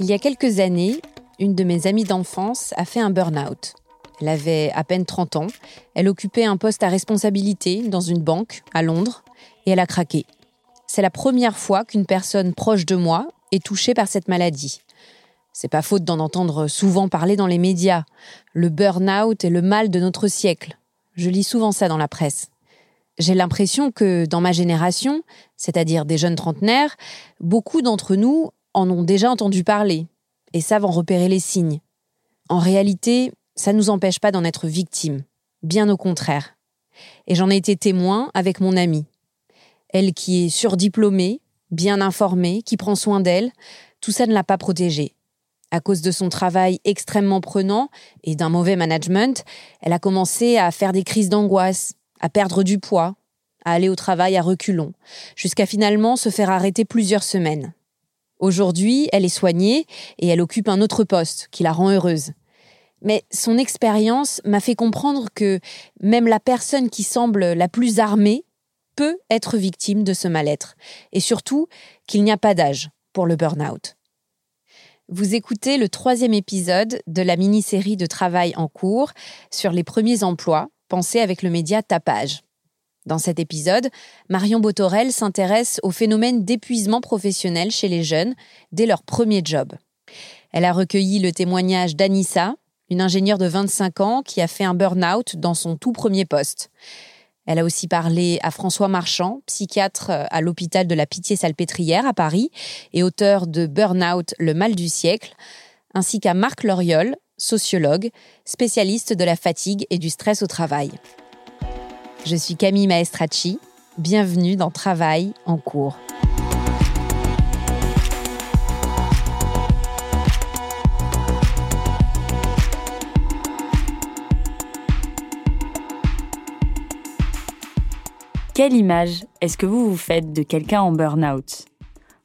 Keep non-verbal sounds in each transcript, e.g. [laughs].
Il y a quelques années, une de mes amies d'enfance a fait un burn-out. Elle avait à peine 30 ans, elle occupait un poste à responsabilité dans une banque à Londres et elle a craqué. C'est la première fois qu'une personne proche de moi est touchée par cette maladie. C'est pas faute d'en entendre souvent parler dans les médias. Le burn-out est le mal de notre siècle. Je lis souvent ça dans la presse. J'ai l'impression que dans ma génération, c'est-à-dire des jeunes trentenaires, beaucoup d'entre nous en ont déjà entendu parler et savent en repérer les signes. En réalité, ça ne nous empêche pas d'en être victime, bien au contraire. Et j'en ai été témoin avec mon amie. Elle qui est surdiplômée, bien informée, qui prend soin d'elle, tout ça ne l'a pas protégée. À cause de son travail extrêmement prenant et d'un mauvais management, elle a commencé à faire des crises d'angoisse, à perdre du poids, à aller au travail à reculons, jusqu'à finalement se faire arrêter plusieurs semaines. Aujourd'hui, elle est soignée et elle occupe un autre poste qui la rend heureuse. Mais son expérience m'a fait comprendre que même la personne qui semble la plus armée peut être victime de ce mal-être, et surtout qu'il n'y a pas d'âge pour le burn-out. Vous écoutez le troisième épisode de la mini-série de travail en cours sur les premiers emplois, pensés avec le média Tapage. Dans cet épisode, Marion Botorel s'intéresse au phénomène d'épuisement professionnel chez les jeunes dès leur premier job. Elle a recueilli le témoignage d'Anissa, une ingénieure de 25 ans qui a fait un burn-out dans son tout premier poste. Elle a aussi parlé à François Marchand, psychiatre à l'hôpital de la Pitié-Salpêtrière à Paris et auteur de Burn-out, le mal du siècle, ainsi qu'à Marc Loriol, sociologue, spécialiste de la fatigue et du stress au travail. Je suis Camille Maestracci. Bienvenue dans Travail en cours. Quelle image est-ce que vous vous faites de quelqu'un en burn-out?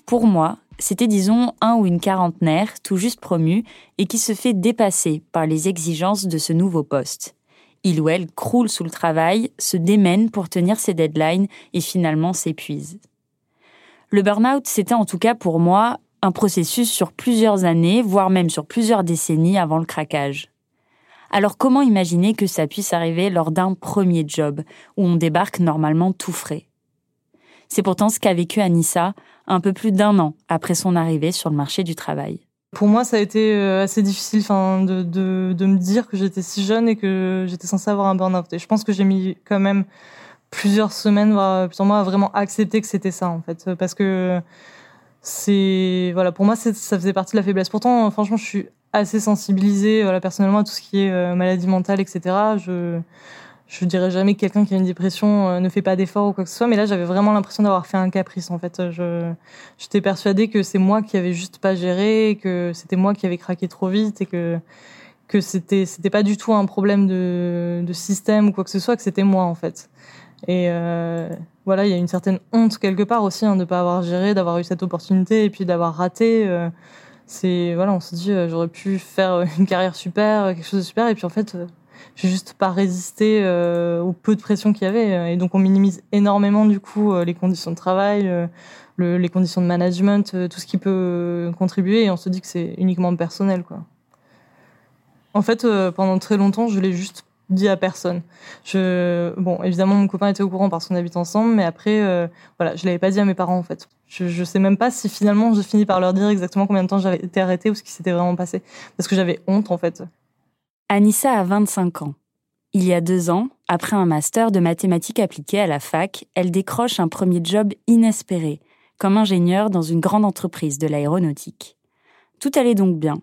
Pour moi, c'était disons un ou une quarantenaire tout juste promu et qui se fait dépasser par les exigences de ce nouveau poste il ou elle croule sous le travail, se démène pour tenir ses deadlines et finalement s'épuise. Le burn-out, c'était en tout cas pour moi un processus sur plusieurs années, voire même sur plusieurs décennies avant le craquage. Alors comment imaginer que ça puisse arriver lors d'un premier job, où on débarque normalement tout frais? C'est pourtant ce qu'a vécu Anissa un peu plus d'un an après son arrivée sur le marché du travail. Pour moi, ça a été euh, assez difficile de, de, de me dire que j'étais si jeune et que j'étais censée avoir un burn-out. Et je pense que j'ai mis quand même plusieurs semaines, voire plusieurs mois, à vraiment accepter que c'était ça, en fait. Parce que c'est voilà pour moi ça faisait partie de la faiblesse. Pourtant, franchement, je suis assez sensibilisée voilà, personnellement à tout ce qui est maladie mentale, etc. je dirais jamais que quelqu'un qui a une dépression euh, ne fait pas d'efforts ou quoi que ce soit, mais là j'avais vraiment l'impression d'avoir fait un caprice en fait. Je j'étais persuadée que c'est moi qui avais juste pas géré, que c'était moi qui avais craqué trop vite et que que c'était c'était pas du tout un problème de de système ou quoi que ce soit, que c'était moi en fait. Et euh, voilà, il y a une certaine honte quelque part aussi hein, de pas avoir géré, d'avoir eu cette opportunité et puis d'avoir raté. Euh, c'est voilà, on se dit euh, j'aurais pu faire une carrière super, quelque chose de super, et puis en fait j'ai juste pas résisté euh, au peu de pression qu'il y avait. Et donc on minimise énormément du coup euh, les conditions de travail, euh, le, les conditions de management, euh, tout ce qui peut contribuer. Et on se dit que c'est uniquement personnel, quoi. En fait, pendant très longtemps, je l'ai juste dit à personne. Bon, évidemment, mon copain était au courant parce qu'on habite ensemble, mais après, euh, voilà, je l'avais pas dit à mes parents en fait. Je, je sais même pas si finalement j'ai fini par leur dire exactement combien de temps j'avais été arrêtée ou ce qui s'était vraiment passé, parce que j'avais honte en fait. Anissa a 25 ans. Il y a deux ans, après un master de mathématiques appliquées à la fac, elle décroche un premier job inespéré, comme ingénieure dans une grande entreprise de l'aéronautique. Tout allait donc bien.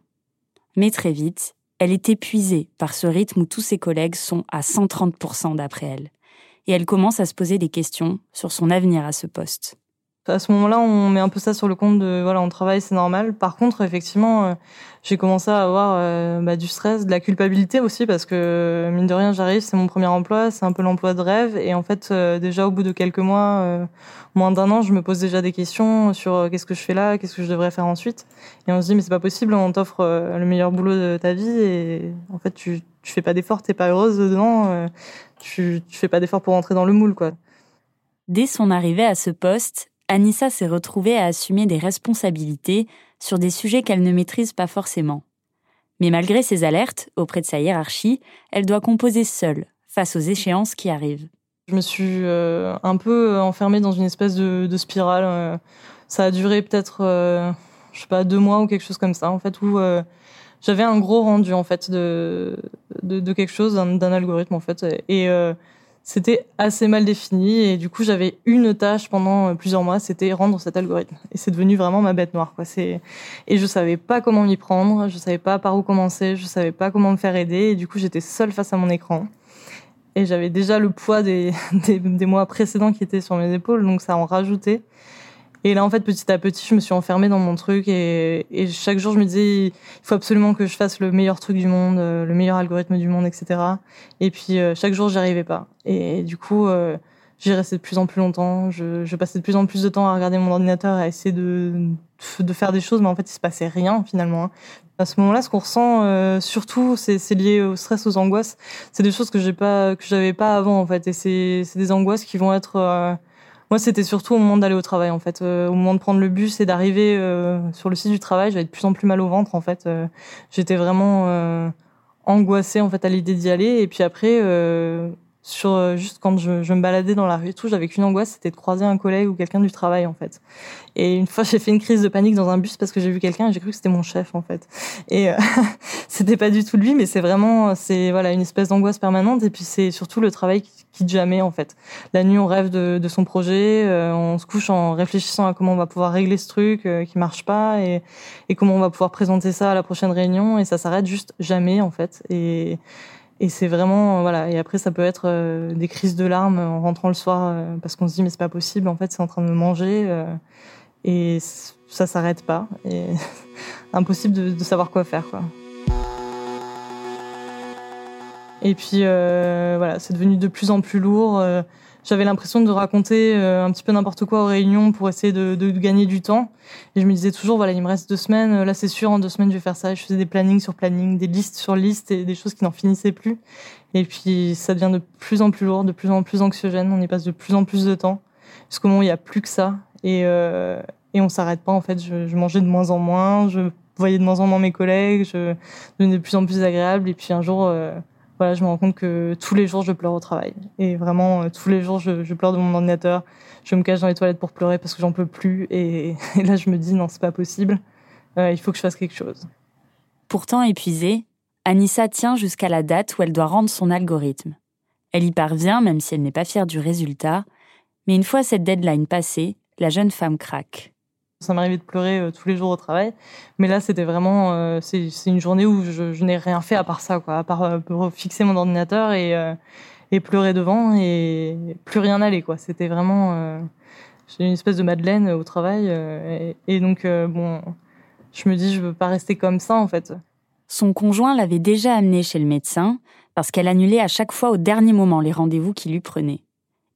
Mais très vite, elle est épuisée par ce rythme où tous ses collègues sont à 130% d'après elle. Et elle commence à se poser des questions sur son avenir à ce poste. À ce moment-là, on met un peu ça sur le compte de voilà, on travaille, c'est normal. Par contre, effectivement, euh, j'ai commencé à avoir euh, bah, du stress, de la culpabilité aussi parce que mine de rien, j'arrive, c'est mon premier emploi, c'est un peu l'emploi de rêve et en fait, euh, déjà au bout de quelques mois, moins d'un an, je me pose déjà des questions sur qu'est-ce que je fais là, qu'est-ce que je devrais faire ensuite. Et on se dit mais c'est pas possible, on t'offre le meilleur boulot de ta vie et en fait tu tu fais pas d'efforts, t'es pas heureuse dedans, tu tu fais pas d'efforts pour rentrer dans le moule quoi. Dès son arrivée à ce poste, Anissa s'est retrouvée à assumer des responsabilités sur des sujets qu'elle ne maîtrise pas forcément. Mais malgré ses alertes auprès de sa hiérarchie, elle doit composer seule face aux échéances qui arrivent. Je me suis euh, un peu enfermée dans une espèce de, spirale. Euh. ça a duré peut-être, euh, je sais pas, deux mois ou quelque chose comme ça, en fait, où j'avais un gros rendu en fait de de, de quelque chose, d'un algorithme en fait, et c'était assez mal défini et du coup j'avais une tâche pendant euh, plusieurs mois, c'était rendre cet algorithme. Et c'est devenu vraiment ma bête noire quoi. C'est et je savais pas comment m'y prendre, je savais pas par où commencer, je savais pas comment me faire aider et du coup j'étais seule face à mon écran. Et j'avais déjà le poids des, [laughs] des, des mois précédents qui étaient sur mes épaules donc ça en rajoutait et là, en fait, petit à petit, je me suis enfermée dans mon truc et, et chaque jour, je me disais, il faut absolument que je fasse le meilleur truc du monde, euh, le meilleur algorithme du monde, etc. Et puis, euh, chaque jour, j'y arrivais pas. Et du coup, euh, j'y restais de plus en plus longtemps. Je, je, passais de plus en plus de temps à regarder mon ordinateur à essayer de, de faire des choses, mais en fait, il se passait rien finalement. Hein. À ce moment-là, ce qu'on ressent, euh, surtout, c'est lié au stress, aux angoisses. C'est des choses que j'ai pas, que j'avais pas avant en fait, et c'est des angoisses qui vont être moi, c'était surtout au moment d'aller au travail, en fait. Euh, au moment de prendre le bus et d'arriver euh, sur le site du travail, j'avais de plus en plus mal au ventre, en fait. Euh, j'étais vraiment angoissée, en fait, à l'idée d'y aller. Et puis après, sur euh, juste quand je, je, me baladais dans la rue et tout, j'avais qu'une angoisse, c'était de croiser un collègue ou quelqu'un du travail en fait. Et une fois, [laughs] j'ai fait une crise de panique dans un bus parce que j'ai vu quelqu'un et j'ai cru que c'était mon chef en fait. Et euh, [laughs] c'était pas du tout lui, mais c'est vraiment, c'est voilà, une espèce d'angoisse permanente. Et puis c'est surtout le travail qui jamais en fait. La nuit, on rêve de, de son projet, euh, on se couche en réfléchissant à comment on va pouvoir régler ce truc qui marche pas et, et comment on va pouvoir présenter ça à la prochaine réunion. Et ça s'arrête juste jamais en fait. Et et c'est vraiment voilà. Et après, ça peut être euh, des crises de larmes en rentrant le soir euh, parce qu'on se dit mais c'est pas possible. En fait, c'est en train de me manger euh, et ça s'arrête pas. Et [laughs] impossible de, de, savoir quoi faire quoi. Et puis voilà, c'est devenu de plus en plus lourd j'avais l'impression de raconter euh, un petit peu n'importe quoi aux réunions pour essayer de, de, gagner du temps. Et je me disais toujours, voilà, il me reste deux semaines, euh, là c'est sûr, en deux semaines je vais faire ça. Je faisais des plannings sur planning, des listes sur listes et des choses qui n'en finissaient plus. Et puis ça devient de plus en plus lourd, de plus en plus anxiogène, on y passe de plus en plus de temps. Jusqu'au moment où il n'y a plus que ça. Et, euh, et on s'arrête pas en fait. Je, je, mangeais de moins en moins, je voyais de moins en moins mes collègues, je devenais de plus en plus agréable. Et puis un jour... Euh, voilà, je me rends compte que tous les jours, je pleure au travail. Et vraiment, euh, tous les jours, je, pleure de mon ordinateur. Je me cache dans les toilettes pour pleurer parce que j'en peux plus. Et, [laughs] et, là, je me dis, non, c'est pas possible. Euh, il faut que je fasse quelque chose. Pourtant épuisée, Anissa tient jusqu'à la date où elle doit rendre son algorithme. Elle y parvient, même si elle n'est pas fière du résultat. Mais une fois cette deadline passée, la jeune femme craque. Ça m'arrivait de pleurer euh, tous les jours au travail. Mais là, c'était vraiment, euh, c'est une journée où je, n'ai rien fait à part ça, quoi, à part euh, fixer mon ordinateur et, et pleurer devant et plus rien n'allait, quoi. C'était vraiment, j'ai une espèce de Madeleine au travail. Et, et, donc, bon, je me dis, je veux pas rester comme ça, en fait. Son conjoint l'avait déjà amenée chez le médecin parce qu'elle annulait à chaque fois au dernier moment les rendez-vous qu'il lui prenait.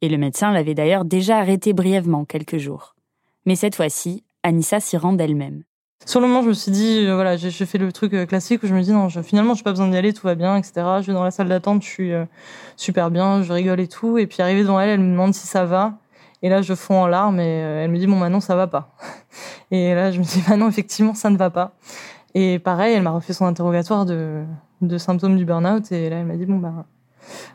Et le médecin l'avait d'ailleurs déjà arrêté brièvement quelques jours. Mais cette fois-ci, Anissa s'y rend d'elle-même. Sur le moment, je me suis dit, euh, voilà, j'ai fait le truc euh, classique où je me dis, non, je, finalement, je n'ai pas besoin d'y aller, tout va bien, etc. Je vais dans la salle d'attente, je suis euh, super bien, je rigole et tout. Et puis, arrivé devant elle, elle me demande si ça va. Et là, je fonds en larmes et elle me dit, bon, maintenant, ça va pas. [laughs] Et là, je me dis, bah non, effectivement, ça ne va pas. Et pareil, elle m'a refait son interrogatoire de, de symptômes du burn-out. Et là, elle m'a dit, bon, bah,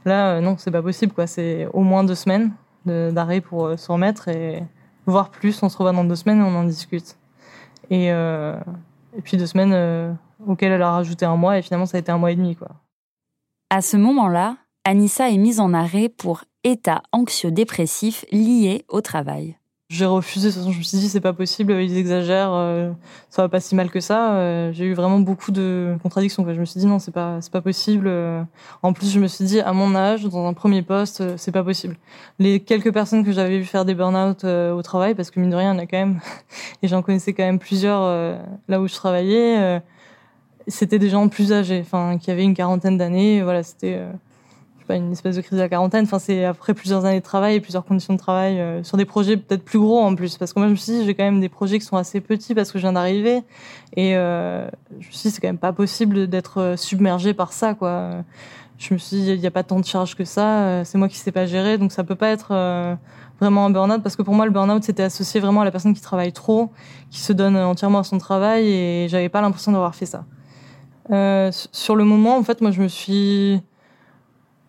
là, non, c'est pas possible, quoi. C'est au moins deux semaines d'arrêt pour se remettre et voire plus. On se revoit dans deux semaines et on en discute. Et, euh, puis deux semaines euh, auxquelles elle a rajouté un mois et finalement ça a été un mois et demi. Quoi. À ce moment-là, Anissa est mise en arrêt pour état anxio-dépressif lié au travail. J'ai refusé, de toute façon, je me suis dit, c'est pas possible, ils exagèrent, euh, ça va pas si mal que ça. Euh, j'ai eu vraiment beaucoup de contradictions. Je me suis dit, non, c'est pas, c'est pas possible. Euh. En plus, je me suis dit, à mon âge, dans un premier poste, c'est pas possible. Les quelques personnes que j'avais vu faire des burn-out au travail, parce que mine de rien, il y en a quand même, [laughs] et j'en connaissais quand même plusieurs là où je travaillais, c'était des gens plus âgés, enfin, qui avaient une quarantaine d'années. Voilà, c'était une espèce de crise de la quarantaine. Enfin, c'est après plusieurs années de travail et plusieurs conditions de travail euh, sur des projets peut-être plus gros en plus. Parce que moi, je me suis dit, j'ai quand même des projets qui sont assez petits parce que je viens d'arriver. Et euh, je me suis dit, c'est quand même pas possible d'être euh, submergé par ça, quoi. Je me suis dit, il n'y a pas tant de charges que ça. C'est moi qui sais pas gérer, donc ça peut pas être vraiment un burn-out parce que pour moi, le burn-out c'était associé vraiment à la personne qui travaille trop, qui se donne entièrement à son travail et j'avais pas l'impression d'avoir fait ça. sur le moment, en fait, moi, je me suis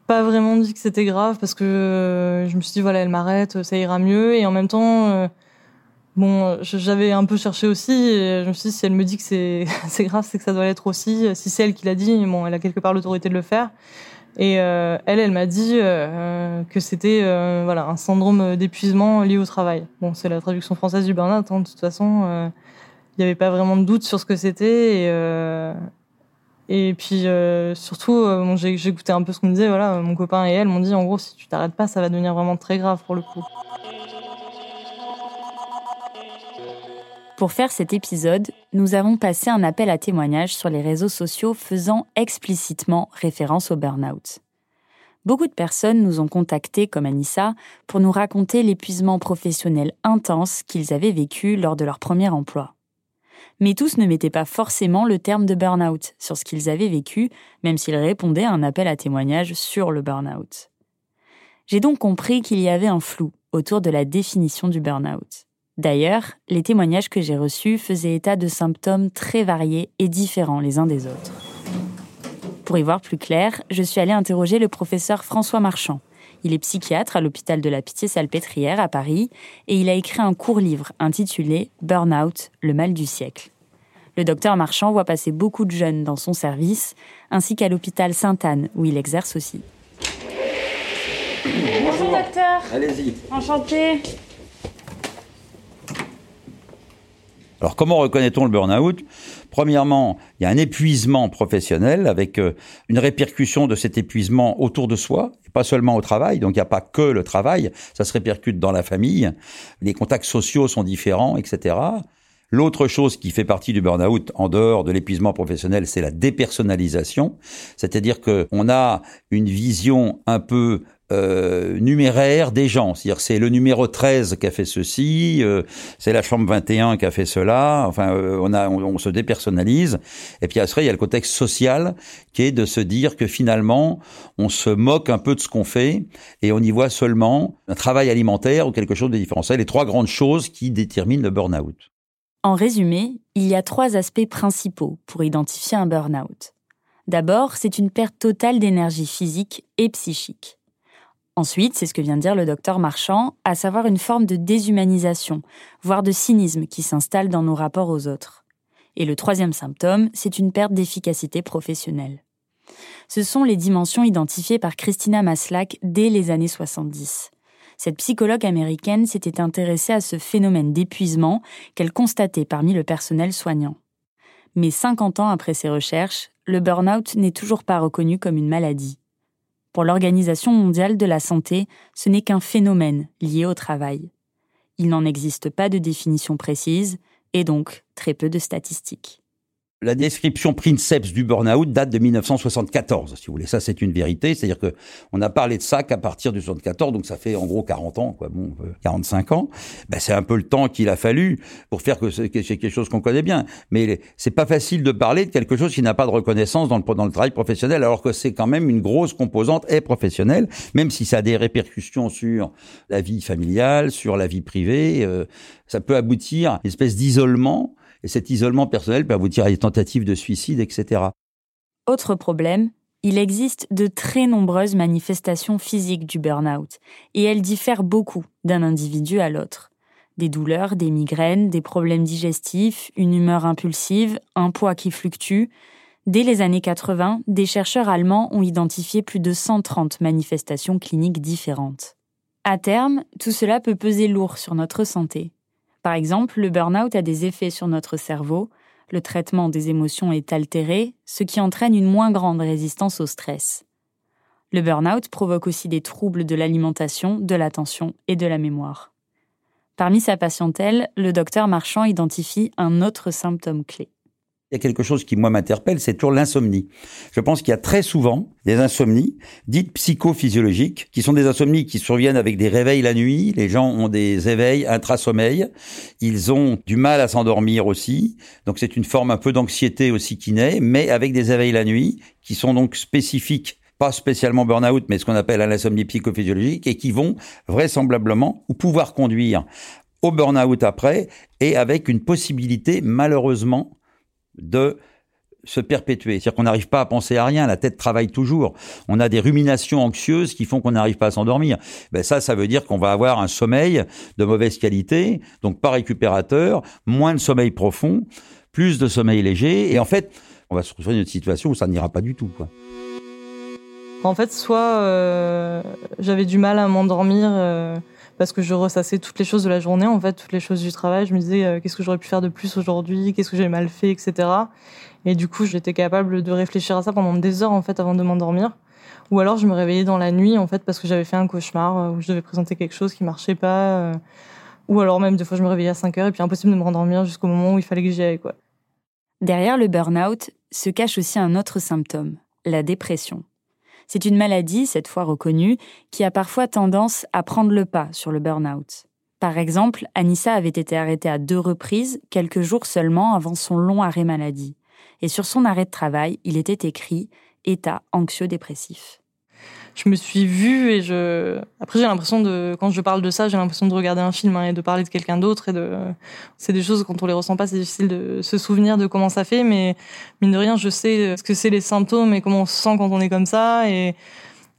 pas vraiment dit que c'était grave parce que euh, je me suis dit voilà elle m'arrête ça ira mieux. Et en même temps euh, bon j'avais un peu cherché aussi je me suis dit si elle me dit que c'est [laughs] c'est grave c'est que ça doit l'être aussi. Si c'est elle qui l'a dit bon elle a quelque part l'autorité de le faire. Et euh, elle elle m'a dit que c'était voilà un syndrome d'épuisement lié au travail. Bon c'est la traduction française du burn-out hein, de toute façon il n'y avait pas vraiment de doute sur ce que c'était et et puis euh, surtout, euh, j'ai écouté un peu ce qu'on me disait. Voilà, mon copain et elle m'ont dit en gros, si tu t'arrêtes pas, ça va devenir vraiment très grave pour le coup. Pour faire cet épisode, nous avons passé un appel à témoignages sur les réseaux sociaux faisant explicitement référence au burn-out. Beaucoup de personnes nous ont contactés, comme Anissa, pour nous raconter l'épuisement professionnel intense qu'ils avaient vécu lors de leur premier emploi mais tous ne mettaient pas forcément le terme de burn-out sur ce qu'ils avaient vécu, même s'ils répondaient à un appel à témoignage sur le burn-out. J'ai donc compris qu'il y avait un flou autour de la définition du burn-out. D'ailleurs, les témoignages que j'ai reçus faisaient état de symptômes très variés et différents les uns des autres. Pour y voir plus clair, je suis allée interroger le professeur François Marchand. Il est psychiatre à l'hôpital de la Pitié-Salpêtrière à Paris et il a écrit un court livre intitulé Burnout, le mal du siècle. Le docteur Marchand voit passer beaucoup de jeunes dans son service, ainsi qu'à l'hôpital Sainte-Anne, où il exerce aussi. Bonjour docteur. Allez-y. Enchanté. Alors comment reconnaît-on le burn-out? Premièrement, il y a un épuisement professionnel avec euh, une répercussion de cet épuisement autour de soi, pas seulement au travail. Donc il n'y a pas que le travail, ça se répercute dans la famille. Les contacts sociaux sont différents, etc. L'autre chose qui fait partie du burn-out, en dehors de l'épuisement professionnel, c'est la dépersonnalisation. C'est-à-dire qu'on a une vision un peu euh, numéraire des gens. C'est-à-dire c'est le numéro 13 qui a fait ceci, euh, c'est la chambre 21 qui a fait cela. Enfin, euh, on, se dépersonnalise. Et puis après, il y a le contexte social qui est de se dire que finalement, on se moque un peu de ce qu'on fait et on y voit seulement un travail alimentaire ou quelque chose de différent. C'est les trois grandes choses qui déterminent le burn-out. En résumé, il y a trois aspects principaux pour identifier un burn-out. D'abord, c'est une perte totale d'énergie physique et psychique. Ensuite, c'est ce que vient de dire le docteur Marchand, à savoir une forme de déshumanisation, voire de cynisme qui s'installe dans nos rapports aux autres. Et le troisième symptôme, c'est une perte d'efficacité professionnelle. Ce sont les dimensions identifiées par Christina Maslach dès les années 70. Cette psychologue américaine s'était intéressée à ce phénomène d'épuisement qu'elle constatait parmi le personnel soignant. Mais 50 ans après ses recherches, le burn-out n'est toujours pas reconnu comme une maladie. Pour l'Organisation mondiale de la santé, ce n'est qu'un phénomène lié au travail. Il n'en existe pas de définition précise et donc très peu de statistiques la description princeps du burn-out date de 1974, si vous voulez. Ça, c'est une vérité. C'est-à-dire que on a parlé de ça qu'à partir de 74, donc ça fait en gros 40 ans, quoi. Bon, 45 ans. Ben, c'est un peu le temps qu'il a fallu pour faire que c'est quelque chose qu'on connaît bien. Mais c'est pas facile de parler de quelque chose qui n'a pas de reconnaissance dans le, dans le travail professionnel, alors que c'est quand même une grosse composante et professionnelle, même si ça a des répercussions sur la vie familiale, sur la vie privée. Euh, ça peut aboutir à une espèce d'isolement et cet isolement personnel peut aboutir à des tentatives de suicide, etc. Autre problème, il existe de très nombreuses manifestations physiques du burn-out, et elles diffèrent beaucoup d'un individu à l'autre. Des douleurs, des migraines, des problèmes digestifs, une humeur impulsive, un poids qui fluctue. Dès les années 80, des chercheurs allemands ont identifié plus de 130 manifestations cliniques différentes. À terme, tout cela peut peser lourd sur notre santé. Par exemple, le burn-out a des effets sur notre cerveau, le traitement des émotions est altéré, ce qui entraîne une moins grande résistance au stress. Le burn-out provoque aussi des troubles de l'alimentation, de l'attention et de la mémoire. Parmi sa patientèle, le docteur Marchand identifie un autre symptôme clé. Il y a quelque chose qui, moi, m'interpelle, c'est toujours l'insomnie. Je pense qu'il y a très souvent des insomnies dites psychophysiologiques, qui sont des insomnies qui surviennent avec des réveils la nuit. Les gens ont des éveils intra-sommeil. Ils ont du mal à s'endormir aussi. Donc c'est une forme un peu d'anxiété aussi qui naît, mais avec des éveils la nuit, qui sont donc spécifiques pas spécialement burn-out, mais ce qu'on appelle l'insomnie psychophysiologique, et qui vont vraisemblablement ou pouvoir conduire au burn-out après, et avec une possibilité, malheureusement, de se perpétuer. C'est-à-dire qu'on n'arrive pas à penser à rien, la tête travaille toujours. On a des ruminations anxieuses qui font qu'on n'arrive pas à s'endormir. Ben ça, ça veut dire qu'on va avoir un sommeil de mauvaise qualité, donc pas récupérateur, moins de sommeil profond, plus de sommeil léger, et en fait, on va se retrouver dans une situation où ça n'ira pas du tout. En fait, soit euh, j'avais du mal à m'endormir. Euh, parce que je ressassais toutes les choses de la journée, en fait, toutes les choses du travail. Je me disais, euh, qu'est-ce que j'aurais pu faire de plus aujourd'hui, qu'est-ce que j'ai mal fait, etc. Et du coup, j'étais capable de réfléchir à ça pendant des heures, en fait, avant de m'endormir. Ou alors, je me réveillais dans la nuit, en fait, parce que j'avais fait un cauchemar euh, où je devais présenter quelque chose qui marchait pas. Euh. ou alors, même, des fois, je me réveillais à 5 heures et puis impossible de me rendormir jusqu'au moment où il fallait que j'y aille, quoi. Derrière le burn-out se cache aussi un autre symptôme, la dépression. C'est une maladie, cette fois reconnue, qui a parfois tendance à prendre le pas sur le burn-out. Par exemple, Anissa avait été arrêtée à deux reprises, quelques jours seulement avant son long arrêt maladie. Et sur son arrêt de travail, il était écrit état anxieux-dépressif je me suis vue et je. Après, j'ai l'impression de, quand je parle de ça, j'ai l'impression de regarder un film hein, et de parler de quelqu'un d'autre et de. C'est des choses quand on les ressent pas, c'est difficile de se souvenir de comment ça fait, mais mine de rien, je sais ce que c'est les symptômes et comment on se sent quand on est comme ça et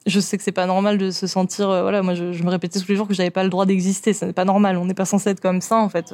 je sais que c'est pas normal de se sentir. Euh, voilà, moi, je, je me répétais tous les jours que j'avais pas le droit d'exister. Ça n'est pas normal. On n'est pas censé être comme ça, en fait.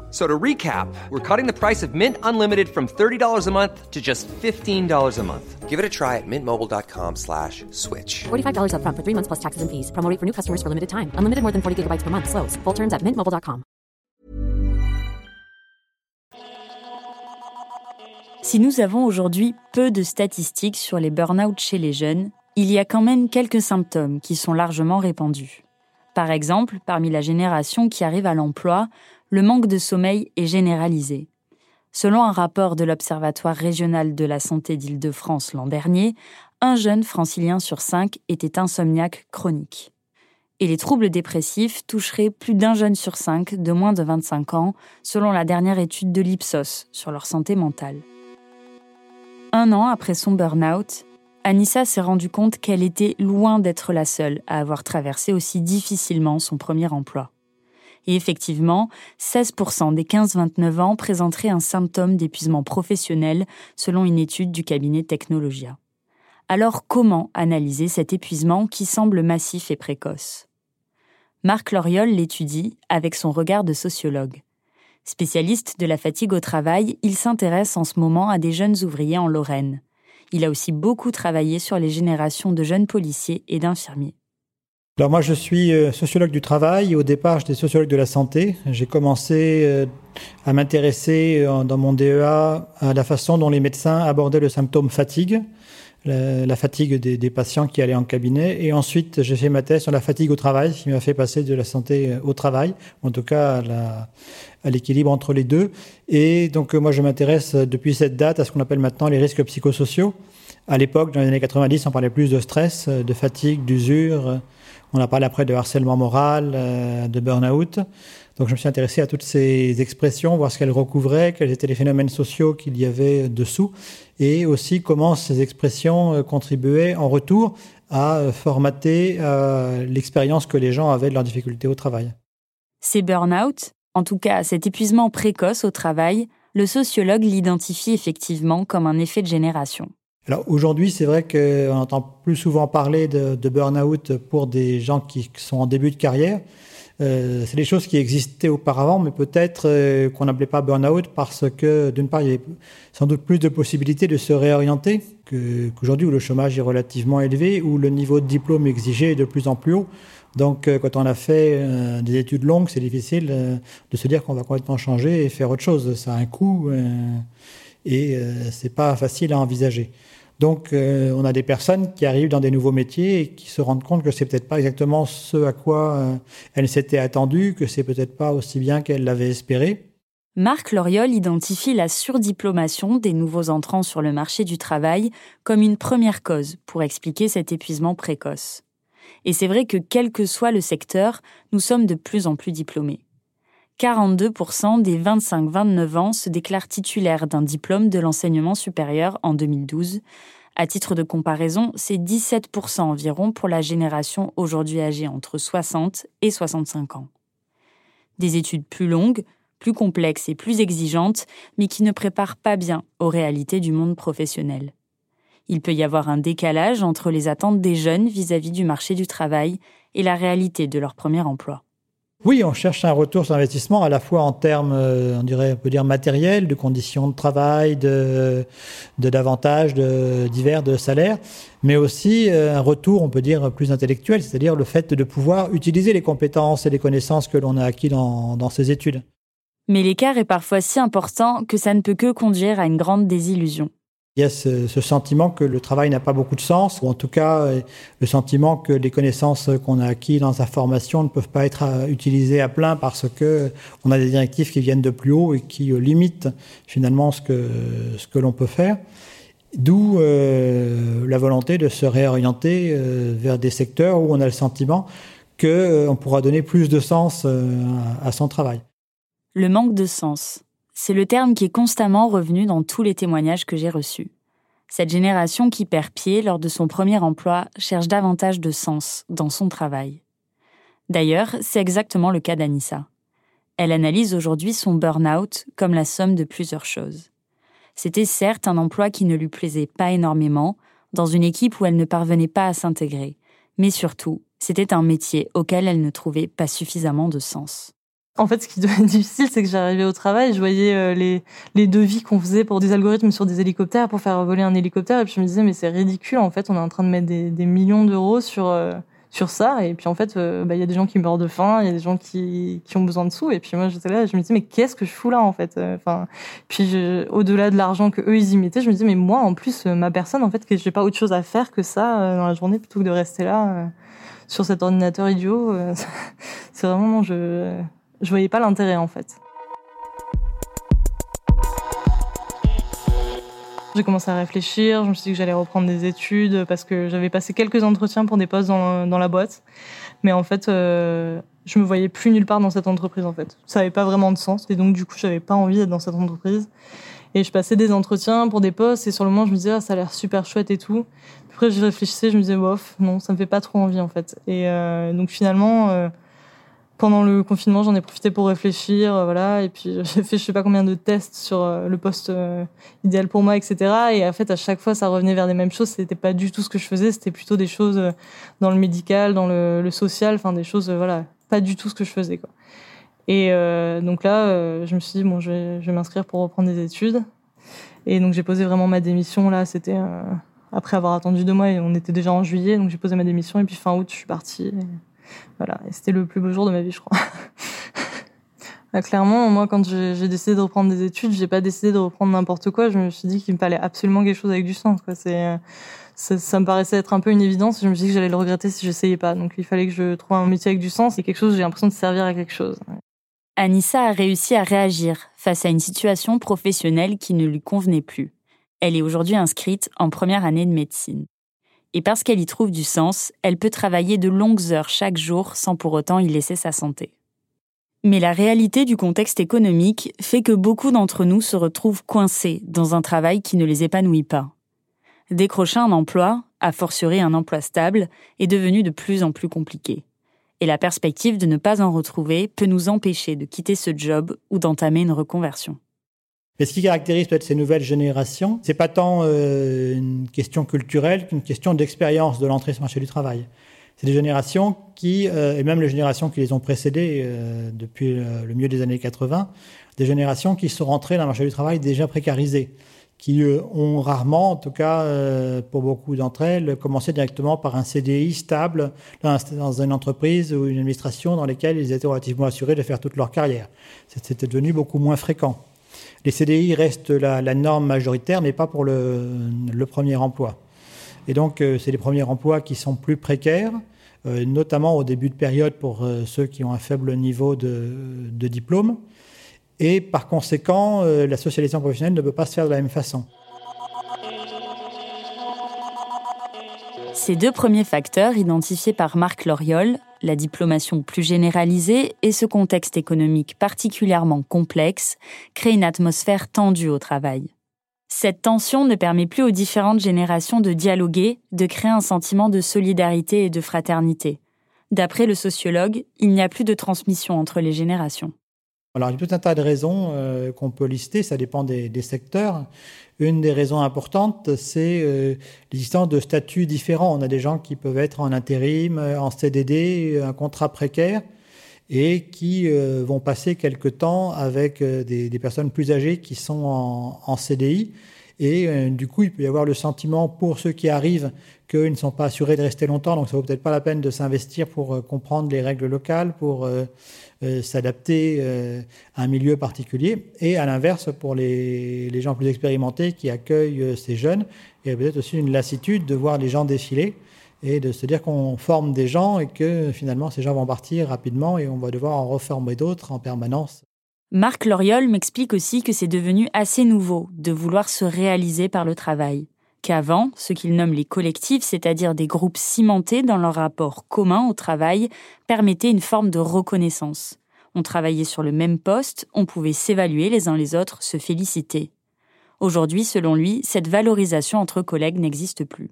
So to recap, we're cutting the price of Mint Unlimited from $30 a month to just $15 a month. Give it a try at mintmobile.com slash switch. $45 up front for three months plus taxes and fees. Promoting for new customers for limited time. Unlimited more than 40 gigabytes per month. Slows. Full terms at mintmobile.com. Si nous avons aujourd'hui peu de statistiques sur les burn-out chez les jeunes, il y a quand même quelques symptômes qui sont largement répandus. Par exemple, parmi la génération qui arrive à l'emploi, le manque de sommeil est généralisé. Selon un rapport de l'Observatoire régional de la santé d'Île-de-France l'an dernier, un jeune francilien sur cinq était insomniaque chronique. Et les troubles dépressifs toucheraient plus d'un jeune sur cinq de moins de 25 ans, selon la dernière étude de l'Ipsos sur leur santé mentale. Un an après son burn-out, Anissa s'est rendue compte qu'elle était loin d'être la seule à avoir traversé aussi difficilement son premier emploi. Et effectivement, 16% des 15-29 ans présenteraient un symptôme d'épuisement professionnel selon une étude du cabinet Technologia. Alors comment analyser cet épuisement qui semble massif et précoce? Marc Loriol l'étudie avec son regard de sociologue. Spécialiste de la fatigue au travail, il s'intéresse en ce moment à des jeunes ouvriers en Lorraine. Il a aussi beaucoup travaillé sur les générations de jeunes policiers et d'infirmiers. Alors moi je suis euh, sociologue du travail. Au départ j'étais sociologue de la santé. J'ai commencé euh, à m'intéresser euh, dans mon DEA à la façon dont les médecins abordaient le symptôme fatigue, la, fatigue des, patients qui allaient en cabinet. Et ensuite j'ai fait ma thèse sur la fatigue au travail, qui m'a fait passer de la santé au travail, en tout cas à l'équilibre entre les deux. Et donc moi je m'intéresse depuis cette date à ce qu'on appelle maintenant les risques psychosociaux. À l'époque, dans les années 90, on parlait plus de stress, de fatigue, d'usure. On a parlé après de harcèlement moral, euh, de burn-out. Donc je me suis intéressé à toutes ces expressions, voir ce qu'elles recouvraient, quels étaient les phénomènes sociaux qu'il y avait dessous, et aussi comment ces expressions euh, contribuaient en retour à euh, formater l'expérience que les gens avaient de leurs difficultés au travail. Ces burn-out, en tout cas cet épuisement précoce au travail, le sociologue l'identifie effectivement comme un effet de génération. Alors aujourd'hui, c'est vrai qu'on entend plus souvent parler de, burn-out pour des gens qui sont en début de carrière. Euh, c'est des choses qui existaient auparavant, mais peut-être euh, qu'on n'appelait pas burn-out parce que, d'une part, il y avait sans doute plus de possibilités de se réorienter qu'aujourd'hui où le chômage est relativement élevé, où le niveau de diplôme exigé est de plus en plus haut. Donc, euh, quand on a fait euh, des études longues, c'est difficile de se dire qu'on va complètement changer et faire autre chose. Ça a un coût et c'est pas facile à envisager. Donc, euh, on a des personnes qui arrivent dans des nouveaux métiers et qui se rendent compte que c'est peut-être pas exactement ce à quoi euh, elles s'étaient attendues, que c'est peut-être pas aussi bien qu'elles l'avaient espéré. Marc Loriol identifie la surdiplomation des nouveaux entrants sur le marché du travail comme une première cause pour expliquer cet épuisement précoce. Et c'est vrai que quel que soit le secteur, nous sommes de plus en plus diplômés. 42% des 25-29 ans se déclarent titulaires d'un diplôme de l'enseignement supérieur en 2012. À titre de comparaison, c'est 17% environ pour la génération aujourd'hui âgée entre 60 et 65 ans. Des études plus longues, plus complexes et plus exigeantes, mais qui ne préparent pas bien aux réalités du monde professionnel. Il peut y avoir un décalage entre les attentes des jeunes vis-à-vis du marché du travail et la réalité de leur premier emploi. Oui, on cherche un retour sur investissement à la fois en termes, euh, on dirait, on peut dire matériels, de conditions de travail, de, de d'avantages de, divers de salaires, mais aussi euh, un retour, on peut dire, plus intellectuel, c'est-à-dire le fait de pouvoir utiliser les compétences et les connaissances que l'on a acquis dans, dans ces études. Mais l'écart est parfois si important que ça ne peut que conduire à une grande désillusion. Il y a ce, sentiment que le travail n'a pas beaucoup de sens, ou en tout cas euh, le sentiment que les connaissances qu'on a acquises dans sa formation ne peuvent pas être euh, utilisées à plein parce que on a des directives qui viennent de plus haut et qui euh, limitent finalement ce que ce que l'on peut faire. D'où la volonté de se réorienter vers des secteurs où on a le sentiment que on pourra donner plus de sens à son travail. Le manque de sens, c'est le terme qui est constamment revenu dans tous les témoignages que j'ai reçus. Cette génération qui perd pied lors de son premier emploi cherche davantage de sens dans son travail. D'ailleurs, c'est exactement le cas d'Anissa. Elle analyse aujourd'hui son burn-out comme la somme de plusieurs choses. C'était certes un emploi qui ne lui plaisait pas énormément, dans une équipe où elle ne parvenait pas à s'intégrer, mais surtout, c'était un métier auquel elle ne trouvait pas suffisamment de sens. En fait, ce qui devenait [laughs] difficile, c'est que j'arrivais au travail, je voyais euh, les, les devis qu'on faisait pour des algorithmes sur des hélicoptères, pour faire voler un hélicoptère, et puis je me disais, mais c'est ridicule, en fait, on est en train de mettre des, des millions d'euros sur, euh, sur ça, et puis en fait, euh, bah, il y a des gens qui meurent de faim, il y a des gens qui, qui ont besoin de sous, et puis moi, j'étais là, je me disais, mais qu'est-ce que je fous là, en fait Enfin, puis au-delà de l'argent que eux ils y mettaient, je me disais, mais moi, en plus, ma personne, en fait, que j'ai pas autre chose à faire que ça dans la journée, plutôt que de rester là sur cet ordinateur idiot. [laughs] c'est vraiment, je je voyais pas l'intérêt en fait. J'ai commencé à réfléchir, je me suis dit que j'allais reprendre des études parce que j'avais passé quelques entretiens pour des postes dans, dans la boîte. Mais en fait, euh, je me voyais plus nulle part dans cette entreprise en fait. Ça avait pas vraiment de sens et donc du coup, j'avais pas envie d'être dans cette entreprise. Et je passais des entretiens pour des postes et sur le moment, je me disais, ah, ça a l'air super chouette et tout. Après, je réfléchissais, je me disais, bof, non, ça me fait pas trop envie en fait. Et euh, donc finalement, euh, pendant le confinement, j'en ai profité pour réfléchir, euh, voilà. Et puis [laughs] j'ai fait je sais pas combien de tests sur euh, le poste euh, idéal pour moi, etc. Et en fait, à chaque fois, ça revenait vers les mêmes choses. C'était pas du tout ce que je faisais. C'était plutôt des choses dans le médical, dans le, social, enfin des choses, voilà, pas du tout ce que je faisais. Et donc là, je me suis dit bon, je vais, je vais m'inscrire pour reprendre des études. Et donc j'ai posé vraiment ma démission là. C'était après avoir attendu deux mois et on était déjà en juillet, donc j'ai posé ma démission et puis fin août, je suis partie. Voilà, c'était le plus beau jour de ma vie, je crois. Bah, [laughs] clairement, moi, quand j'ai décidé de reprendre des études, j'ai pas décidé de reprendre n'importe quoi. Je me suis dit qu'il me fallait absolument quelque chose avec du sens. Ça, me paraissait être un peu une évidence. Je me suis dit que j'allais le regretter si j'essayais pas. Donc, il fallait que je trouve un métier avec du sens et quelque chose. J'ai l'impression de servir à quelque chose. Anissa a réussi à réagir face à une situation professionnelle qui ne lui convenait plus. Elle est aujourd'hui inscrite en première année de médecine et parce qu'elle y trouve du sens, elle peut travailler de longues heures chaque jour sans pour autant y laisser sa santé. Mais la réalité du contexte économique fait que beaucoup d'entre nous se retrouvent coincés dans un travail qui ne les épanouit pas. Décrocher un emploi, a fortiori un emploi stable, est devenu de plus en plus compliqué. Et la perspective de ne pas en retrouver peut nous empêcher de quitter ce job ou d'entamer une reconversion. Mais ce qui caractérise peut-être ces nouvelles générations, c'est pas tant euh, une question culturelle qu'une question d'expérience de l'entrée sur le marché du travail. C'est des générations qui, euh, et même les générations qui les ont précédées euh, depuis le milieu des années 80, des générations qui sont rentrées dans le marché du travail déjà précarisées, qui ont rarement, en tout cas pour beaucoup d'entre elles, commencé directement par un CDI stable dans une entreprise ou une administration dans lesquelles ils étaient relativement assurés de faire toute leur carrière. C'était devenu beaucoup moins fréquent les CDI restent la, norme majoritaire, mais pas pour le, premier emploi. Et donc, euh, c'est les premiers emplois qui sont plus précaires, euh, notamment au début de période pour euh, ceux qui ont un faible niveau de, de diplôme. Et par conséquent, la socialisation professionnelle ne peut pas se faire de la même façon. Ces deux premiers facteurs identifiés par Marc Loriol la diplomation plus généralisée et ce contexte économique particulièrement complexe créent une atmosphère tendue au travail. Cette tension ne permet plus aux différentes générations de dialoguer, de créer un sentiment de solidarité et de fraternité. D'après le sociologue, il n'y a plus de transmission entre les générations. Il y a tout un tas de raisons euh, qu'on peut lister, ça dépend des, secteurs. Une des raisons importantes, c'est euh, l'existence de statuts différents. On a des gens qui peuvent être en intérim, euh, en CDD, un contrat précaire, et qui vont passer quelque temps avec des, personnes plus âgées qui sont en CDI. Et du coup, il peut y avoir le sentiment pour ceux qui arrivent qu'ils ne sont pas assurés de rester longtemps, donc ça vaut peut-être pas la peine de s'investir pour comprendre les règles locales, pour euh, s'adapter euh, à un milieu particulier. Et à l'inverse, pour les, les, gens plus expérimentés qui accueillent euh, ces jeunes, il y a peut-être aussi une lassitude de voir les gens défiler et de se dire qu'on forme des gens et que finalement ces gens vont partir rapidement et on va devoir en reformer d'autres en permanence. Marc Loriol m'explique aussi que c'est devenu assez nouveau de vouloir se réaliser par le travail. Qu'avant, ce qu'il nomme les collectifs, c'est-à-dire des groupes cimentés dans leur rapport commun au travail, permettait une forme de reconnaissance. On travaillait sur le même poste, on pouvait s'évaluer les uns les autres, se féliciter. Aujourd'hui, selon lui, cette valorisation entre collègues n'existe plus.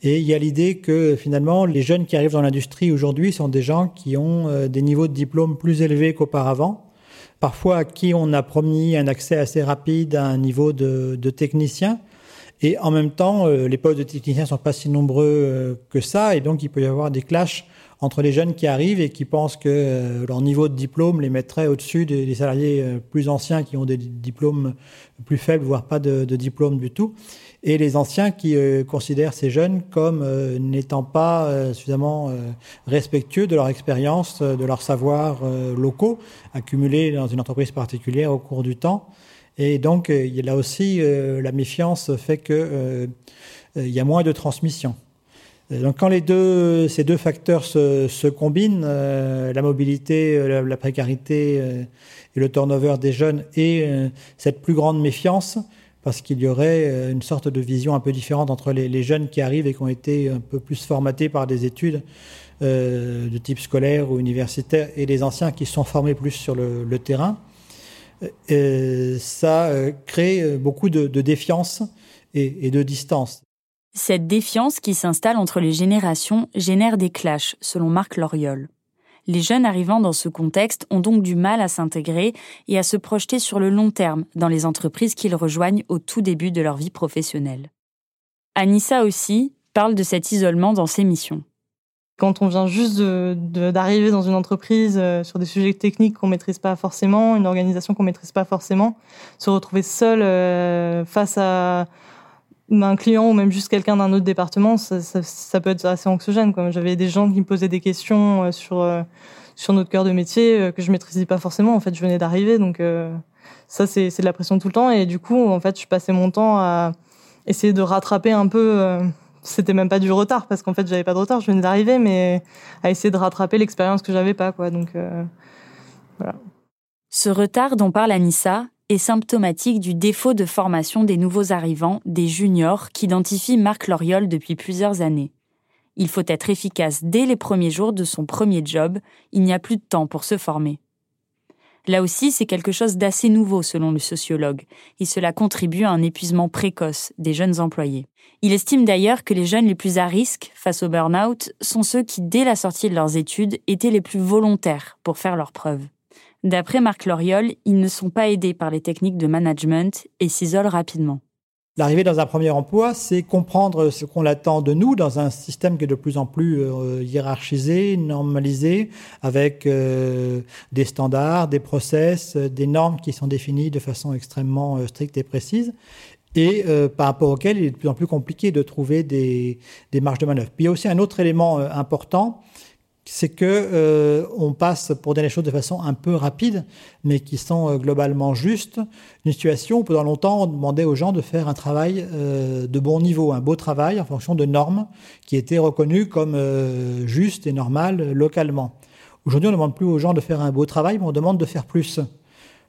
Et il y a l'idée que finalement, les jeunes qui arrivent dans l'industrie aujourd'hui sont des gens qui ont euh, des niveaux de diplôme plus élevés qu'auparavant, parfois à qui on a promis un accès assez rapide à un niveau de, technicien, et en même temps, euh, les postes de techniciens sont pas si nombreux euh, que ça, et donc il peut y avoir des clashs entre les jeunes qui arrivent et qui pensent que euh, leur niveau de diplôme les mettrait au-dessus des, salariés plus anciens qui ont des diplômes plus faibles, voire pas de, de diplôme du tout, et les anciens qui considèrent ces jeunes comme n'étant pas suffisamment respectueux de leur expérience, de leurs savoirs locaux accumulés dans une entreprise particulière au cours du temps. Et donc, euh, là aussi, euh, la méfiance fait qu'il euh, y a moins de transmission. Donc, quand les deux, ces deux facteurs se combinent, la mobilité, la, précarité et le turnover des jeunes et cette plus grande méfiance, parce qu'il y aurait une sorte de vision un peu différente entre les, jeunes qui arrivent et qui ont été un peu plus formatés par des études de type scolaire ou universitaire et les anciens qui sont formés plus sur le, terrain. Euh, ça euh, crée euh, beaucoup de, défiance et, de distance. Cette défiance qui s'installe entre les générations génère des clashs, selon Marc Loriol. Les jeunes arrivant dans ce contexte ont donc du mal à s'intégrer et à se projeter sur le long terme dans les entreprises qu'ils rejoignent au tout début de leur vie professionnelle. Anissa aussi parle de cet isolement dans ses missions. Quand on vient juste d'arriver dans une entreprise euh, sur des sujets techniques qu'on maîtrise pas forcément, une organisation qu'on maîtrise pas forcément, se retrouver seul euh, face à un client ou même juste quelqu'un d'un autre département, ça, ça, peut être assez anxiogène. J'avais des gens qui me posaient des questions euh, sur sur notre cœur de métier que je maîtrisais pas forcément. En fait, je venais d'arriver, donc ça c'est de la pression tout le temps. Et du coup, en fait, je passais mon temps à essayer de rattraper un peu c'était même pas du retard parce qu'en fait j'avais pas de retard, je venais d'arriver, mais à essayer de rattraper l'expérience que j'avais pas, quoi. Donc euh, voilà. Ce retard dont parle Anissa symptomatique du défaut de formation des nouveaux arrivants, des juniors, qu'identifie Marc Loriol depuis plusieurs années. Il faut être efficace dès les premiers jours de son premier job, il n'y a plus de temps pour se former. Là aussi, c'est quelque chose d'assez nouveau selon le sociologue, et cela contribue à un épuisement précoce des jeunes employés. Il estime d'ailleurs que les jeunes les plus à risque face au burn-out sont ceux qui, dès la sortie de leurs études, étaient les plus volontaires pour faire leurs preuves. D'après Marc Loriol, ils ne sont pas aidés par les techniques de management et s'isolent rapidement. L'arrivée dans un premier emploi, c'est comprendre ce qu'on attend de nous dans un système qui est de plus en plus euh, hiérarchisé, normalisé, avec euh, des standards, des process, euh, des normes qui sont définies de façon extrêmement stricte et précise, et par rapport auxquelles il est de plus en plus compliqué de trouver des marges de manœuvre. Puis il y a aussi un autre élément important, c'est que euh, on passe pour dire les choses de façon un peu rapide, mais qui sont euh, globalement justes. Une situation où pendant longtemps on demandait aux gens de faire un travail euh, de bon niveau, un beau travail en fonction de normes qui étaient reconnues comme justes et normales localement. Aujourd'hui, on ne demande plus aux gens de faire un beau travail, mais on demande de faire plus.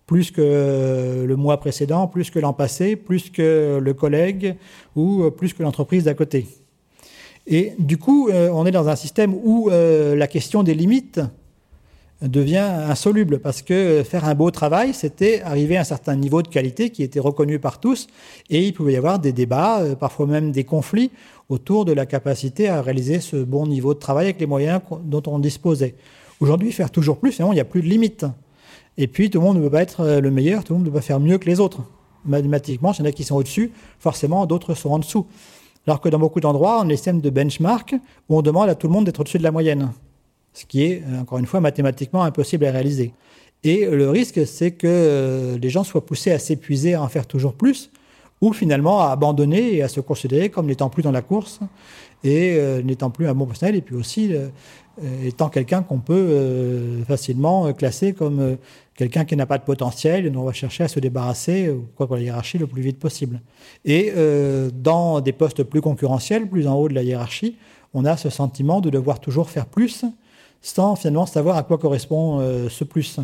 Plus que le mois précédent, plus que l'an passé, plus que le collègue ou plus que l'entreprise d'à côté. Et du coup, euh, on est dans un système où euh, la question des limites devient insoluble parce que faire un beau travail, c'était arriver à un certain niveau de qualité qui était reconnu par tous et il pouvait y avoir des débats, euh, parfois même des conflits autour de la capacité à réaliser ce bon niveau de travail avec les moyens dont on disposait. Aujourd'hui, faire toujours plus, il n'y a plus de limites. Et puis, tout le monde ne peut pas être le meilleur, tout le monde ne peut pas faire mieux que les autres. Mathématiquement, il y en a qui sont au-dessus, forcément, d'autres sont en dessous. Alors que dans beaucoup d'endroits, on système de benchmark où on demande à tout le monde d'être au-dessus de la moyenne. Ce qui est, euh, encore une fois, mathématiquement impossible à réaliser. Et le risque, c'est que euh, les gens soient poussés à s'épuiser, à en faire toujours plus, ou finalement à abandonner et à se considérer comme n'étant plus dans la course et euh, n'étant plus un bon professionnel, et puis aussi étant quelqu'un qu'on peut facilement classer comme quelqu'un qui n'a pas de potentiel, dont on va chercher à se débarrasser, quoi pour la hiérarchie, le plus vite possible. Et euh, dans des postes plus concurrentiels, plus en haut de la hiérarchie, on a ce sentiment de devoir toujours faire plus, sans finalement savoir à quoi correspond euh, ce plus.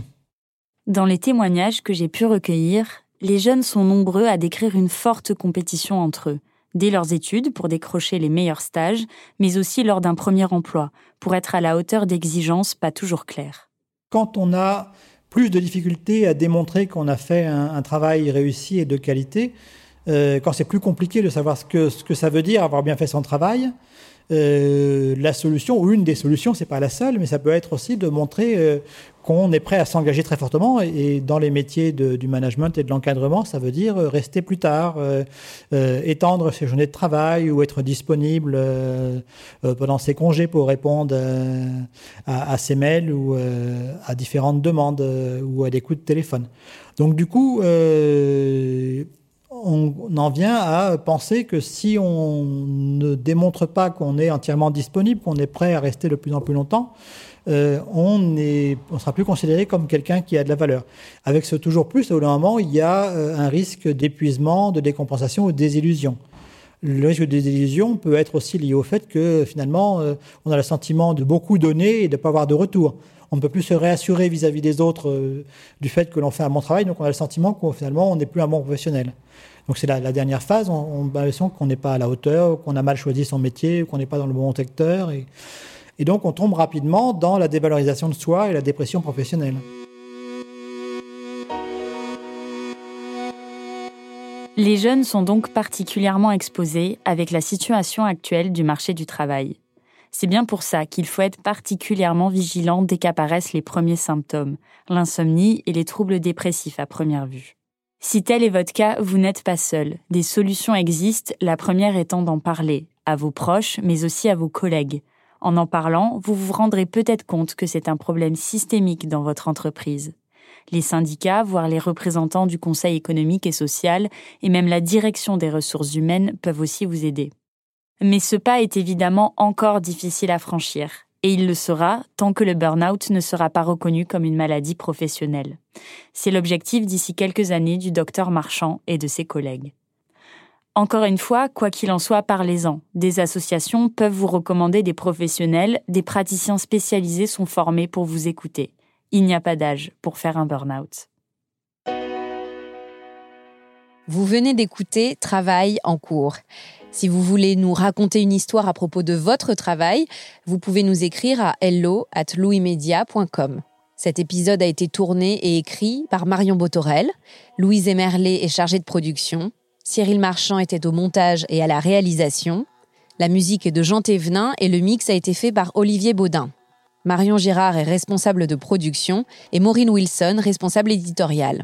Dans les témoignages que j'ai pu recueillir, les jeunes sont nombreux à décrire une forte compétition entre eux, dès leurs études pour décrocher les meilleurs stages, mais aussi lors d'un premier emploi, pour être à la hauteur d'exigences pas toujours claires. Quand on a plus de difficultés à démontrer qu'on a fait un, travail réussi et de qualité, euh, quand c'est plus compliqué de savoir ce que, ce que ça veut dire avoir bien fait son travail, euh, la solution, ou une des solutions, c'est pas la seule, mais ça peut être aussi de montrer euh, qu'on est prêt à s'engager très fortement. Et, dans les métiers de, du management et de l'encadrement, ça veut dire rester plus tard, étendre ses journées de travail ou être disponible pendant ses congés pour répondre à, à, ses mails ou à différentes demandes ou à des coups de téléphone. Donc du coup, on en vient à penser que si on ne démontre pas qu'on est entièrement disponible, qu'on est prêt à rester de plus en plus longtemps, euh, on on sera plus considéré comme quelqu'un qui a de la valeur. Avec ce toujours plus, au bout moment, il y a euh, un risque d'épuisement, de décompensation ou de désillusion. Le risque de désillusion peut être aussi lié au fait que finalement, euh, on a le sentiment de beaucoup donner et de ne pas avoir de retour. On ne peut plus se réassurer vis-à-vis des autres du fait que l'on fait un bon travail, donc on a le sentiment qu'on finalement on n'est plus un bon professionnel. Donc c'est la, dernière phase, on, a l'impression qu'on n'est pas à la hauteur, qu'on a mal choisi son métier, qu'on n'est pas dans le bon secteur. Et donc on tombe rapidement dans la dévalorisation de soi et la dépression professionnelle. Les jeunes sont donc particulièrement exposés avec la situation actuelle du marché du travail. C'est bien pour ça qu'il faut être particulièrement vigilant dès qu'apparaissent les premiers symptômes, l'insomnie et les troubles dépressifs à première vue. Si tel est votre cas, vous n'êtes pas seul. Des solutions existent, la première étant d'en parler, à vos proches, mais aussi à vos collègues. En en parlant, vous vous rendrez peut-être compte que c'est un problème systémique dans votre entreprise. Les syndicats, voire les représentants du Conseil économique et social, et même la direction des ressources humaines peuvent aussi vous aider. Mais ce pas est évidemment encore difficile à franchir, et il le sera tant que le burn-out ne sera pas reconnu comme une maladie professionnelle. C'est l'objectif d'ici quelques années du docteur Marchand et de ses collègues. Encore une fois, quoi qu'il en soit, parlez-en. Des associations peuvent vous recommander des professionnels, des praticiens spécialisés sont formés pour vous écouter. Il n'y a pas d'âge pour faire un burn-out. Vous venez d'écouter Travail en cours. Si vous voulez nous raconter une histoire à propos de votre travail, vous pouvez nous écrire à hello at louismedia.com. Cet épisode a été tourné et écrit par Marion Botorel. Louise Emerlet est chargée de production. Cyril Marchand était au montage et à la réalisation. La musique est de Jean Thévenin et le mix a été fait par Olivier Baudin. Marion Girard est responsable de production et Maureen Wilson, responsable éditoriale.